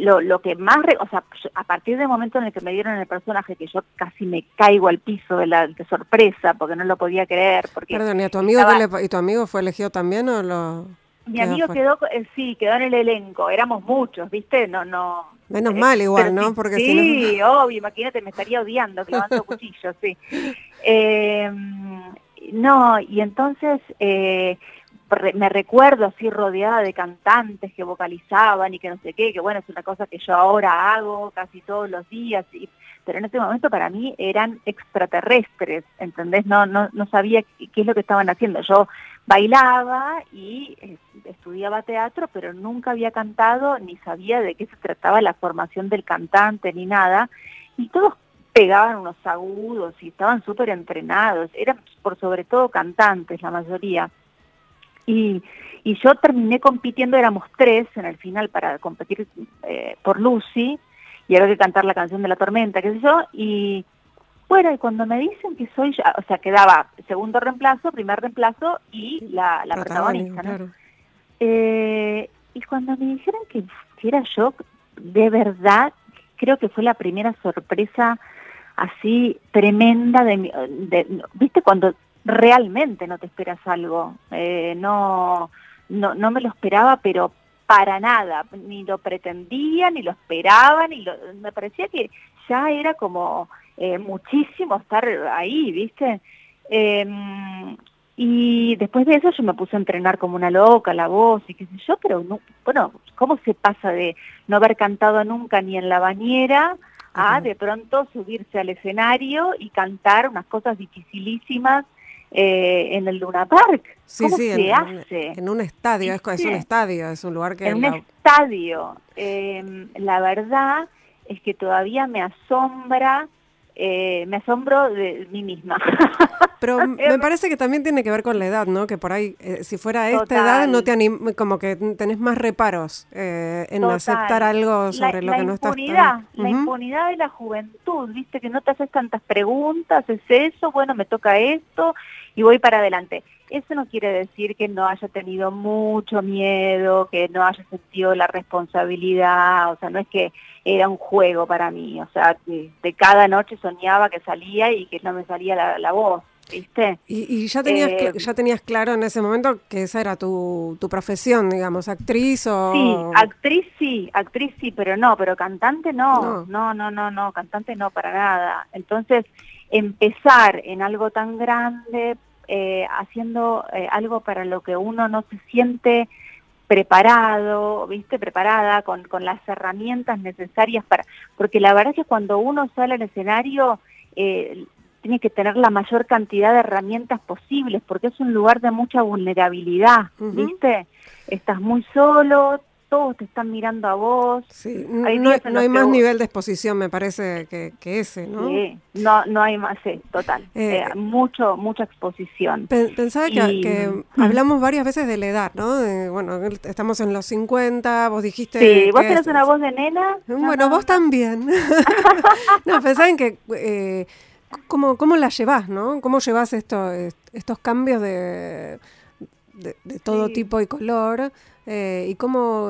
lo, lo que más, o sea, a partir del momento en el que me dieron el personaje, que yo casi me caigo al piso de, la, de sorpresa, porque no lo podía creer. Porque Perdón, ¿y, tu amigo ¿y tu amigo fue elegido también o lo...? Mi amigo quedó, eh, sí, quedó en el elenco, éramos muchos, ¿viste? No, no... Menos mal igual, ¿no? Porque sí, obvio, imagínate, me estaría odiando clavando cuchillos, sí. Eh, no, y entonces... Eh, me recuerdo así rodeada de cantantes que vocalizaban y que no sé qué, que bueno, es una cosa que yo ahora hago casi todos los días, y, pero en ese momento para mí eran extraterrestres, ¿entendés? No, no, no sabía qué, es lo que estaban haciendo. Yo bailaba y estudiaba teatro, pero nunca había cantado ni sabía de qué se trataba la formación del cantante ni nada, y todos pegaban unos agudos y estaban súper entrenados, eran por sobre todo cantantes la mayoría. Y, y yo terminé compitiendo, éramos tres en el final para competir eh, por Lucy, y había que cantar la canción de la tormenta, qué sé yo, y bueno, y cuando me dicen que soy yo, o sea, quedaba segundo reemplazo, primer reemplazo y la, la protagonista, ¿no? Eh, y cuando me dijeron que, que era yo, de verdad, creo que fue la primera sorpresa así tremenda de, viste cuando realmente no te esperas algo. Eh, no, no no me lo esperaba pero para nada. Ni lo pretendía ni lo esperaba ni lo, me parecía que ya era como eh, muchísimo estar ahí viste em, y después de eso yo me puse a entrenar como una loca, la voz y qué sé yo, pero no, bueno, ¿cómo se pasa de no haber cantado nunca ni en la bañera a de pronto subirse al escenario y cantar unas cosas dificilísimas eh, en el Luna Park? ¿Cómo se en, hace? En un estadio, es, es, un estadio, es un lugar que... En un estadio. Eh, la verdad es que todavía me asombra eh, me asombro de mí misma. Pero me parece que también tiene que ver con la edad, ¿no? Que por ahí, eh, si fuera esta edad, no te anim como que tenés más reparos eh, en aceptar algo sobre lo que no estás... Tan... La impunidad de la juventud, viste, que no te haces tantas preguntas, es eso, bueno, me toca esto y voy para adelante. Eso no quiere decir que no haya tenido mucho miedo, que no haya sentido la responsabilidad, o sea, no es que era un juego para mí, o sea, de, cada noche soñaba que salía y que no me salía la, voz. ¿Viste? Y, ya tenías eh, ya tenías claro en ese momento que esa era tu, tu profesión, digamos, actriz o Sí, actriz sí, actriz sí, pero no, pero cantante no, no, no, no, no, cantante no para nada. Entonces, empezar en algo tan grande eh, haciendo eh, algo para lo que uno no se siente preparado, viste, preparada, con, con las herramientas necesarias para, porque la verdad es que cuando uno sale al escenario, eh, tiene que tener la mayor cantidad de herramientas posibles, porque es un lugar de mucha vulnerabilidad, ¿viste? Estás muy solo, todos te están mirando a vos. Sí, no, hay más nivel de exposición, me parece, que, ese, ¿no? Sí, no, no hay más, sí, total. Eh, eh, mucho, mucha exposición. Pensaba que, hablamos varias veces de la edad, ¿no? bueno, estamos en los 50, vos dijiste... Sí, vos tenés una voz de nena. Bueno, vos también. no, pensaba en que... Eh, ¿cómo, ¿Cómo la llevas, no? ¿Cómo llevas esto, estos cambios de, de, todo tipo y color? Eh, y cómo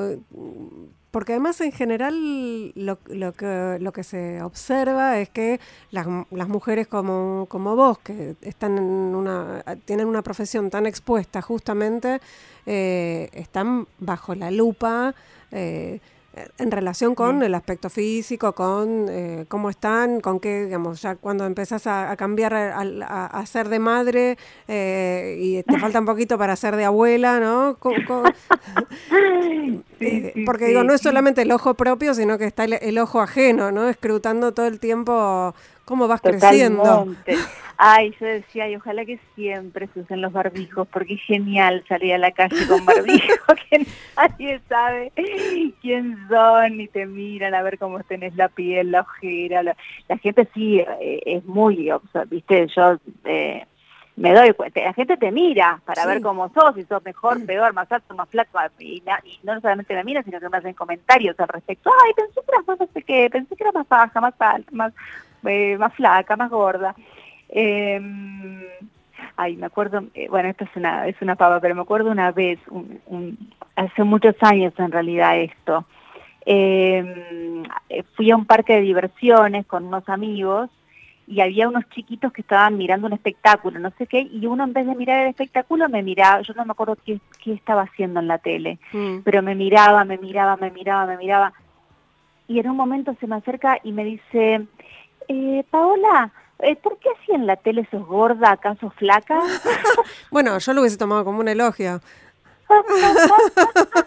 porque además en general lo, que, lo que se observa es que las, las mujeres como, como vos, que están en una, tienen una profesión tan expuesta justamente, eh, están bajo la lupa. Eh, en relación con el aspecto físico, con eh, cómo están, con qué, digamos, ya cuando empezás a, cambiar a, ser de madre eh, y te falta un poquito para ser de abuela, ¿no? Eh, porque digo, no es solamente el ojo propio, sino que está el, ojo ajeno, ¿no? Escrutando todo el tiempo cómo vas creciendo. Ay, yo decía, y ojalá que siempre se usen los barbijos, porque es genial salir a la calle con barbijo, que nadie sabe quién son, y te miran a ver cómo tenés la piel, la ojera. La, gente sí eh, es muy, viste, yo eh, me doy cuenta, la gente te mira para ver cómo sos, si sos mejor, peor, más alto, más flaco, y, no solamente me mira, sino que me hacen comentarios al respecto. Ay, pensé que eras más, no sé qué, pensé que era más baja, más alta, más, eh, más flaca, más gorda. Eh, ay, me acuerdo, eh, bueno, esto es una, es una pava, pero me acuerdo una vez, un, hace muchos años en realidad esto, em, fui a un parque de diversiones con unos amigos y había unos chiquitos que estaban mirando un espectáculo, no sé qué, y uno en vez de mirar el espectáculo me miraba, yo no me acuerdo qué, qué estaba haciendo en la tele, mm. pero me miraba, me miraba, me miraba, me miraba, y en un momento se me acerca y me dice, eh, Paola, eh, ¿por qué así en la tele sos gorda, acaso flaca? bueno, yo lo hubiese tomado como un elogio.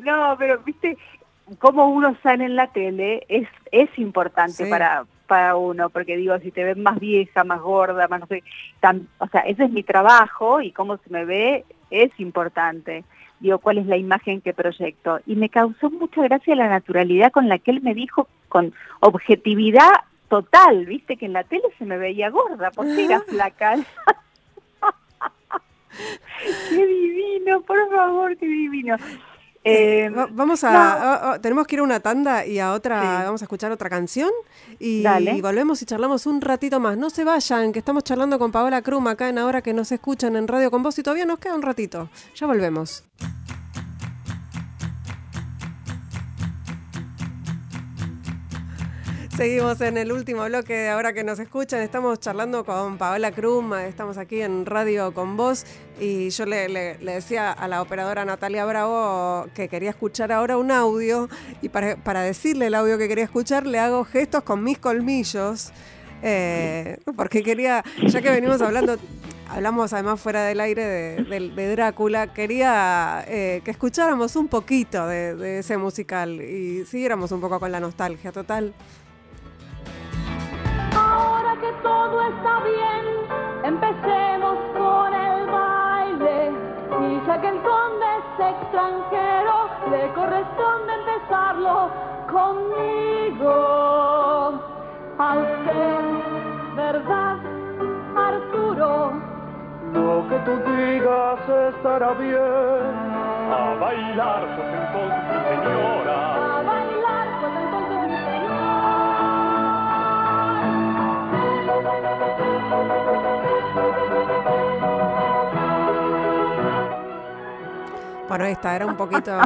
no, pero viste, cómo uno sale en la tele es, es importante para, para uno, porque digo, si te ven más vieja, más gorda, más no sé, tan, o sea, ese es mi trabajo y cómo se me ve es importante digo, cuál es la imagen que proyecto. Y me causó mucha gracia la naturalidad con la que él me dijo, con objetividad total, viste, que en la tele se me veía gorda, porque era flaca. qué divino, por favor, qué divino. Eh, vamos a, tenemos que ir a una tanda y a otra, vamos a escuchar otra canción y, volvemos y charlamos un ratito más. No se vayan, que estamos charlando con Paola Krum acá en ahora que nos escuchan en Radio Con Vos y todavía nos queda un ratito. Ya volvemos. Seguimos en el último bloque de ahora que nos escuchan. Estamos charlando con Paola Krum, estamos aquí en Radio con vos y yo le, decía a la operadora Natalia Bravo que quería escuchar ahora un audio y para, decirle el audio que quería escuchar le hago gestos con mis colmillos. Eh, porque quería, ya que venimos hablando, hablamos además fuera del aire de, Drácula, quería eh, que escucháramos un poquito de, de, ese musical y siguiéramos un poco con la nostalgia total. Que todo está bien, empecemos con el baile. Y ya que el conde extranjero, le corresponde empezarlo conmigo. A usted, ¿verdad, Arturo? Lo que tú digas estará bien. A bailar, pues entonces, señora. Bueno, esta era un poquito.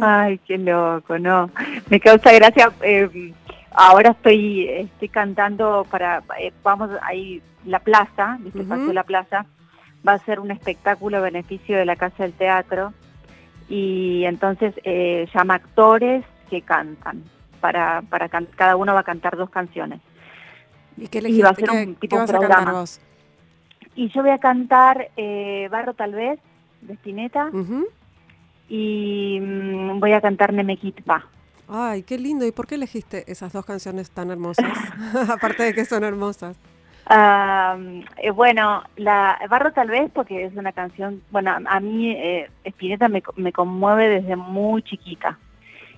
Ay, qué loco, no. Me causa gracia. Eh, ahora estoy, estoy cantando para. Eh, vamos ahí, la plaza, este uh La Plaza, va a ser un espectáculo a beneficio de la Casa del Teatro. Y entonces eh, llama actores que cantan. Para, para cada uno va a cantar dos canciones. ¿Y qué, va a ser un tipo vas programa. a cantar vos? Y yo voy a cantar eh, Barro tal vez, de Spinetta, y mm, voy a cantar Nemequitpa. Ay, qué lindo. ¿Y por qué elegiste esas dos canciones tan hermosas? Aparte de que son hermosas. Eh, bueno, la Barro tal vez porque es una canción, bueno, a, mí eh, Spinetta me, me conmueve desde muy chiquita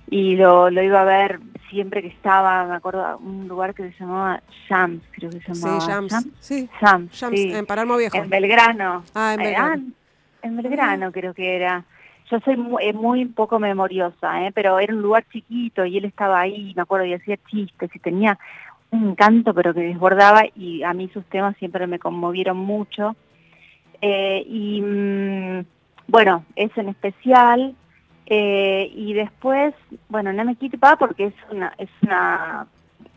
y lo, lo iba a ver siempre que estaba, me acuerdo, un lugar que se llamaba Shams, creo que se llamaba. Sí, Shams. Sí, Shams, en Palermo Viejo. En Belgrano. Ah, en Belgrano. En Belgrano creo que era. Yo soy muy, eh, muy poco memoriosa, ¿eh? pero era un lugar chiquito y él estaba ahí, me acuerdo, y hacía chistes y tenía un encanto, pero que desbordaba y a mí sus temas siempre me conmovieron mucho. Eh, y mm, bueno, eso en especial. Eh, y después, bueno, no me quite pa porque es una, es una,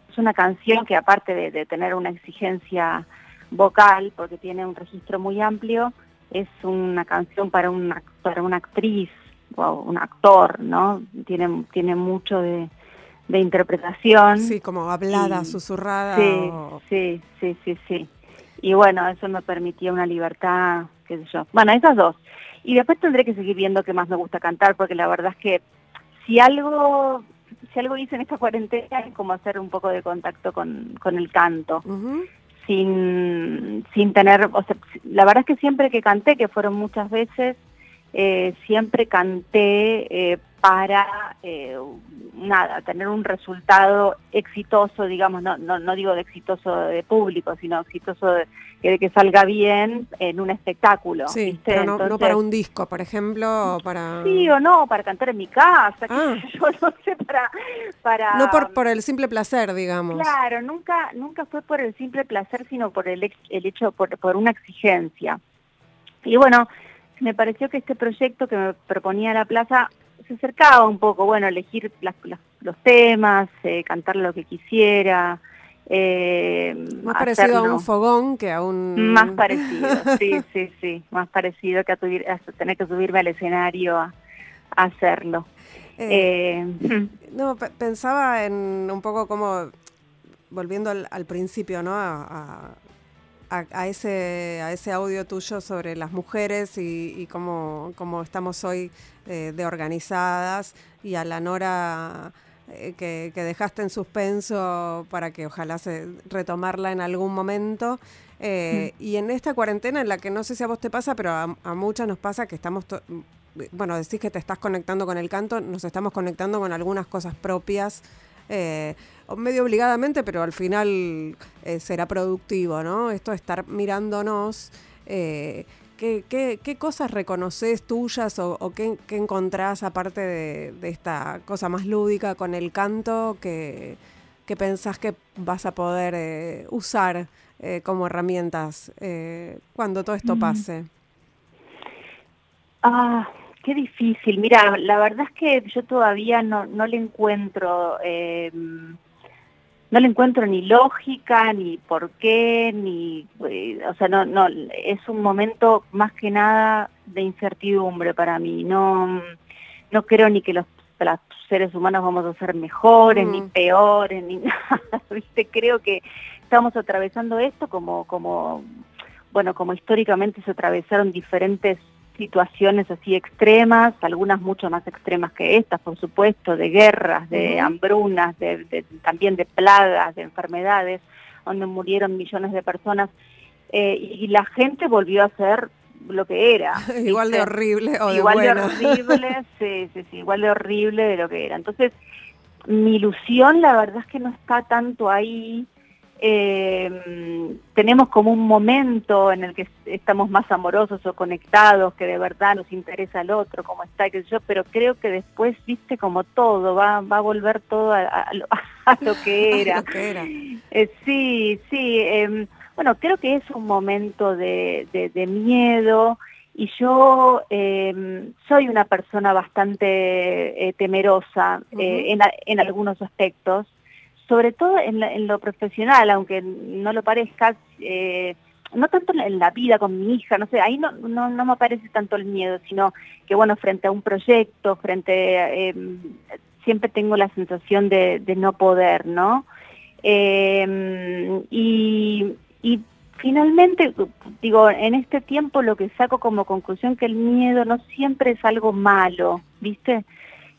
es una canción que aparte de, tener una exigencia vocal, porque tiene un registro muy amplio, es una canción para una, para una actriz o un actor, ¿no? Tiene, tiene mucho de, interpretación. Sí, como hablada, susurrada. Sí, sí, sí, sí, sí. Y bueno, eso me permitía una libertad, qué sé yo. Bueno, esas dos. Y después tendré que seguir viendo qué más me gusta cantar, porque la verdad es que si algo si algo hice en esta cuarentena es como hacer un poco de contacto con, con el canto. Sin, sin tener, o sea, la verdad es que siempre que canté, que fueron muchas veces, eh, siempre canté eh, para eh, nada, tener un resultado exitoso, digamos, no, no, no digo de exitoso de público, sino exitoso de, que salga bien en un espectáculo. Sí, pero no, para un disco, por ejemplo, para... Sí o no, para cantar en mi casa, ah. yo no sé, para... para no por, por el simple placer, digamos. Claro, nunca nunca fue por el simple placer, sino por el, el hecho, por, por una exigencia. Y bueno, me pareció que este proyecto que me proponía la plaza se acercaba un poco, bueno, elegir los temas, eh, cantar lo que quisiera. Eh, más parecido a un fogón que a un... Más parecido, sí, sí, sí, más parecido que a, tener que subirme al escenario a, hacerlo. Eh, no, pensaba en un poco como, volviendo al, principio, ¿no? a, a, ese, a ese audio tuyo sobre las mujeres y, cómo, estamos hoy eh, de organizadas y a la Nora eh, que, dejaste en suspenso para que ojalá se retomarla en algún momento. Eh, mm. Y en esta cuarentena en la que no sé si a vos te pasa, pero a, a muchas nos pasa que estamos, bueno, decís que te estás conectando con el canto, nos estamos conectando con algunas cosas propias eh, medio obligadamente, pero al final eh, será productivo, ¿no? Esto de estar mirándonos. Eh, ¿qué, qué, cosas reconoces tuyas o, qué, encontrás aparte de, esta cosa más lúdica con el canto que, que pensás que vas a poder usar como herramientas cuando todo esto mm. pase? Ah, qué difícil. Mira, la verdad es que yo todavía no, no le encuentro, eh, no le encuentro ni lógica, ni por qué, ni, eh, o sea, no, no, es un momento más que nada de incertidumbre para mí. No, no creo ni que los, seres humanos vamos a ser mejores, ni mm. peores, ni nada. ¿viste? Creo que estamos atravesando esto como, como, bueno, como históricamente se atravesaron diferentes situaciones así extremas, algunas mucho más extremas que estas, por supuesto, de guerras, de hambrunas, de, también de plagas, de enfermedades, donde murieron millones de personas, eh, y la gente volvió a ser lo que era. igual de horrible o de Igual de horrible, sí, sí, sí, igual de horrible de lo que era. Entonces, mi ilusión la verdad es que no está tanto ahí eh, tenemos como un momento en el que estamos más amorosos o conectados, que de verdad nos interesa el otro, como está, que yo, pero creo que después, viste, como todo, va, va a volver todo a, lo, que era. Eh, sí, sí, em, bueno, creo que es un momento de, de, miedo y yo eh, soy una persona bastante eh, temerosa eh, en, en algunos aspectos sobre todo en, lo profesional, aunque no lo parezca, eh, no tanto en la vida con mi hija, no sé, ahí no, no, no me aparece tanto el miedo, sino que bueno, frente a un proyecto, frente eh, siempre tengo la sensación de, no poder, ¿no? Eh, y, y finalmente, digo, en este tiempo lo que saco como conclusión que el miedo no siempre es algo malo, ¿viste?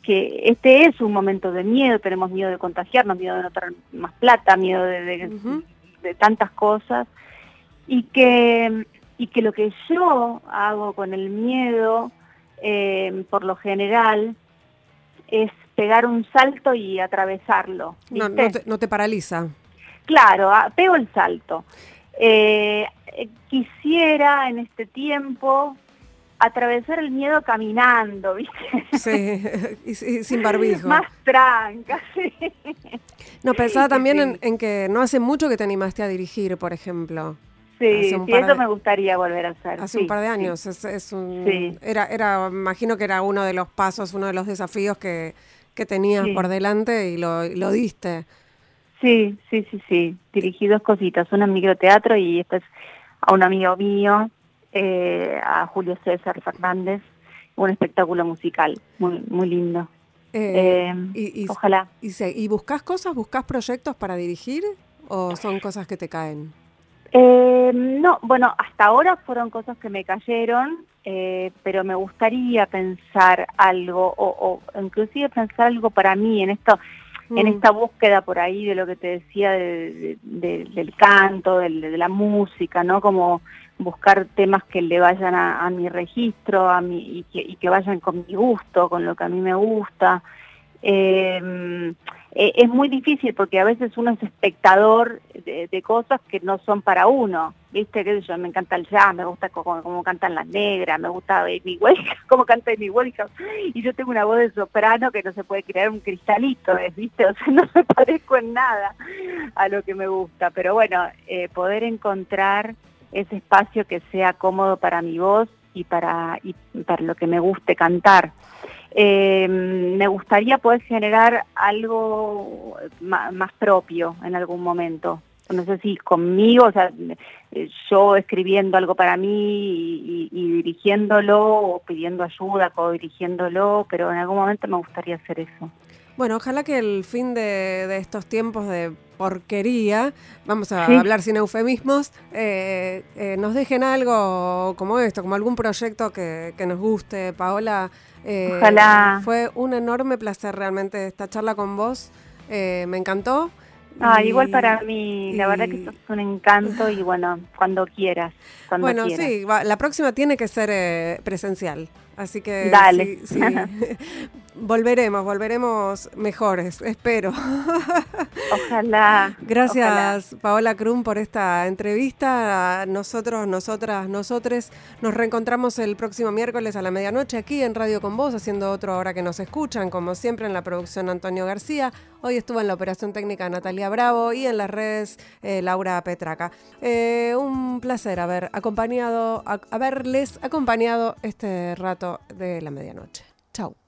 Que este es un momento de miedo, tenemos miedo de contagiarnos, miedo de no tener más plata, miedo de, de, tantas cosas, y que, y que lo que yo hago con el miedo, eh, por lo general, es pegar un salto y atravesarlo. No, no, te, no, te, paraliza. Claro, ah, pego el salto. Eh, quisiera en este tiempo atravesar el miedo caminando, ¿viste? Sí, y, sin barbijo. Más tranca, sí. No, pensaba también en, que no hace mucho que te animaste a dirigir, por ejemplo. Sí, sí eso me gustaría volver a hacer. Hace un par de años, es, un, era, era, imagino que era uno de los pasos, uno de los desafíos que, que tenías por delante y lo, lo diste. Sí, sí, sí, sí. Dirigí dos cositas, una en microteatro y después a un amigo mío eh, a Julio César Fernández, un espectáculo musical muy, muy lindo. Eh, eh, y, ojalá. Y, ¿Y buscas cosas, buscas proyectos para dirigir o son cosas que te caen? no, bueno, hasta ahora fueron cosas que me cayeron, pero me gustaría pensar algo o, inclusive pensar algo para mí en esto, en mm. esta búsqueda por ahí de lo que te decía del canto, de la música, ¿no? Como buscar temas que le vayan a, mi registro a mi, y, que, vayan con mi gusto, con lo que a mí me gusta. Em, e, es muy difícil porque a veces uno es espectador de, cosas que no son para uno, ¿viste? que yo? Me encanta el jazz, me gusta cómo, cantan las negras, me gusta mi cómo canta mi Winehouse, y yo tengo una voz de soprano que no se puede crear un cristalito, ¿viste? O sea, no me parezco en nada a lo que me gusta, pero bueno, eh, poder encontrar ese espacio que sea cómodo para mi voz y para, y para lo que me guste cantar. Eh, me gustaría poder generar algo más, propio en algún momento. No sé si conmigo, o sea, yo escribiendo algo para mí y, dirigiéndolo o pidiendo ayuda, co-dirigiéndolo, pero en algún momento me gustaría hacer eso. Bueno, ojalá que el fin de, estos tiempos de porquería, vamos a hablar sin eufemismos, eh, eh, nos dejen algo como esto, como algún proyecto que, nos guste. Paola, eh, ojalá. Fue un enorme placer realmente esta charla con vos. me encantó. Ah, igual para mí, la verdad que es un encanto y bueno, cuando quieras. bueno, sí, la próxima tiene que ser presencial. Así que Dale. Sí, volveremos, volveremos mejores, espero. Ojalá. Gracias, Paola Krum, por esta entrevista. Nosotros, nosotras, nosotres nos reencontramos el próximo miércoles a la medianoche aquí en Radio Con Vos, haciendo otro hora que nos escuchan, como siempre en la producción Antonio García. Hoy estuvo en la operación técnica Natalia Bravo y en las redes eh, Laura Petraca. Eh, un placer haber acompañado, haberles acompañado este rato de la medianoche. Chau.